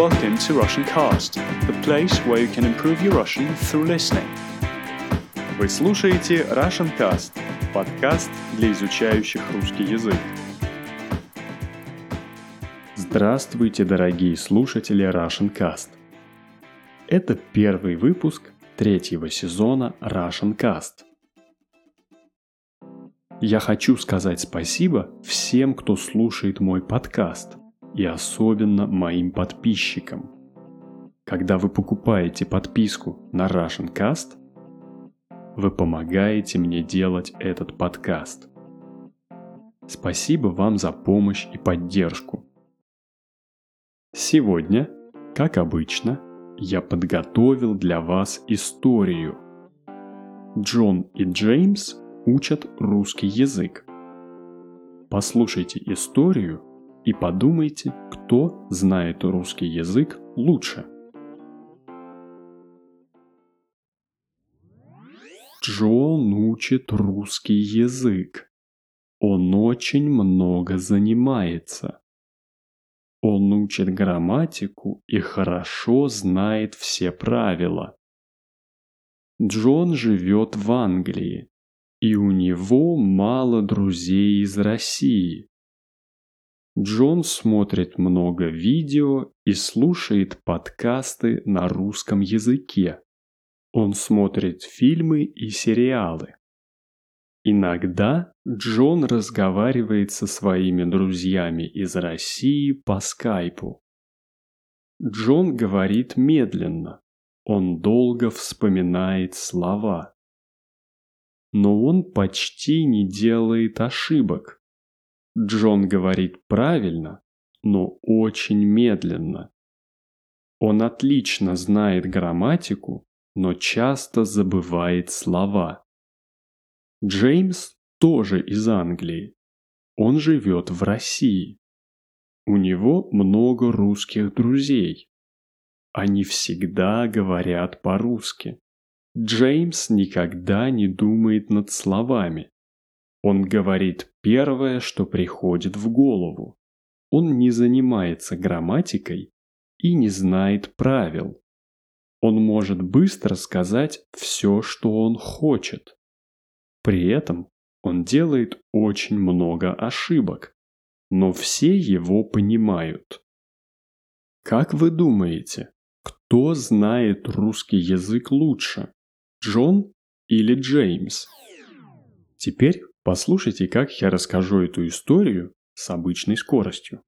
Welcome to Russian Cast, the place where you can improve your Russian through listening. Вы слушаете Russian Cast, подкаст для изучающих русский язык. Здравствуйте, дорогие слушатели Russian Cast. Это первый выпуск третьего сезона Russian Cast. Я хочу сказать спасибо всем, кто слушает мой подкаст – и особенно моим подписчикам. Когда вы покупаете подписку на Russian Cast, вы помогаете мне делать этот подкаст. Спасибо вам за помощь и поддержку. Сегодня, как обычно, я подготовил для вас историю. Джон и Джеймс учат русский язык. Послушайте историю и подумайте, кто знает русский язык лучше. Джон учит русский язык. Он очень много занимается. Он учит грамматику и хорошо знает все правила. Джон живет в Англии, и у него мало друзей из России. Джон смотрит много видео и слушает подкасты на русском языке. Он смотрит фильмы и сериалы. Иногда Джон разговаривает со своими друзьями из России по скайпу. Джон говорит медленно. Он долго вспоминает слова. Но он почти не делает ошибок. Джон говорит правильно, но очень медленно. Он отлично знает грамматику, но часто забывает слова. Джеймс тоже из Англии. Он живет в России. У него много русских друзей. Они всегда говорят по-русски. Джеймс никогда не думает над словами. Он говорит первое, что приходит в голову. Он не занимается грамматикой и не знает правил. Он может быстро сказать все, что он хочет. При этом он делает очень много ошибок, но все его понимают. Как вы думаете, кто знает русский язык лучше, Джон или Джеймс? Теперь Послушайте, как я расскажу эту историю с обычной скоростью.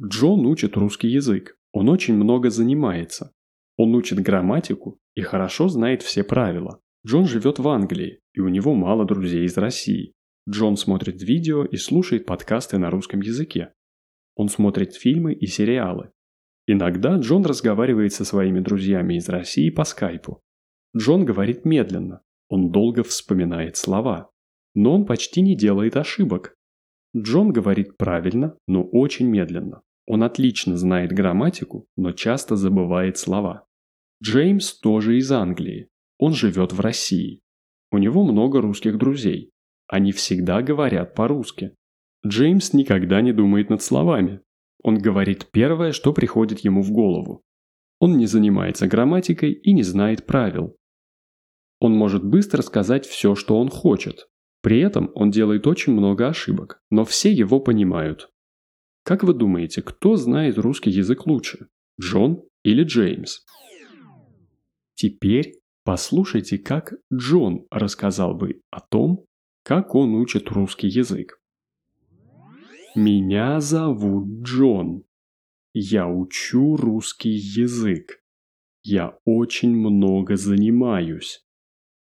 Джон учит русский язык. Он очень много занимается. Он учит грамматику и хорошо знает все правила. Джон живет в Англии, и у него мало друзей из России. Джон смотрит видео и слушает подкасты на русском языке. Он смотрит фильмы и сериалы. Иногда Джон разговаривает со своими друзьями из России по скайпу. Джон говорит медленно. Он долго вспоминает слова но он почти не делает ошибок. Джон говорит правильно, но очень медленно. Он отлично знает грамматику, но часто забывает слова. Джеймс тоже из Англии. Он живет в России. У него много русских друзей. Они всегда говорят по-русски. Джеймс никогда не думает над словами. Он говорит первое, что приходит ему в голову. Он не занимается грамматикой и не знает правил. Он может быстро сказать все, что он хочет, при этом он делает очень много ошибок, но все его понимают. Как вы думаете, кто знает русский язык лучше? Джон или Джеймс? Теперь послушайте, как Джон рассказал бы о том, как он учит русский язык. Меня зовут Джон. Я учу русский язык. Я очень много занимаюсь.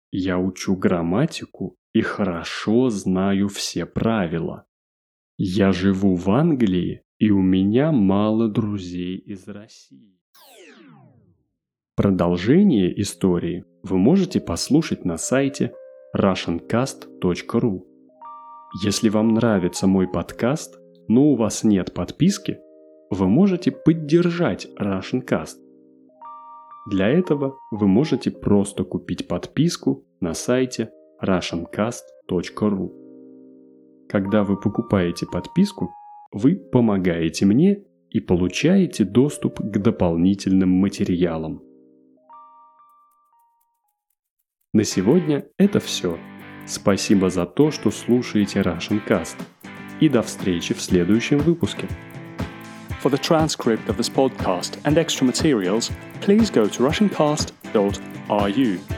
Я учу грамматику и хорошо знаю все правила. Я живу в Англии, и у меня мало друзей из России. Продолжение истории вы можете послушать на сайте russiancast.ru. Если вам нравится мой подкаст, но у вас нет подписки, вы можете поддержать Russian Cast. Для этого вы можете просто купить подписку на сайте russiancast.ru. Когда вы покупаете подписку, вы помогаете мне и получаете доступ к дополнительным материалам. На сегодня это все. Спасибо за то, что слушаете Russian Cast. И до встречи в следующем выпуске. For the transcript of this podcast and extra materials, please go to russiancast.ru.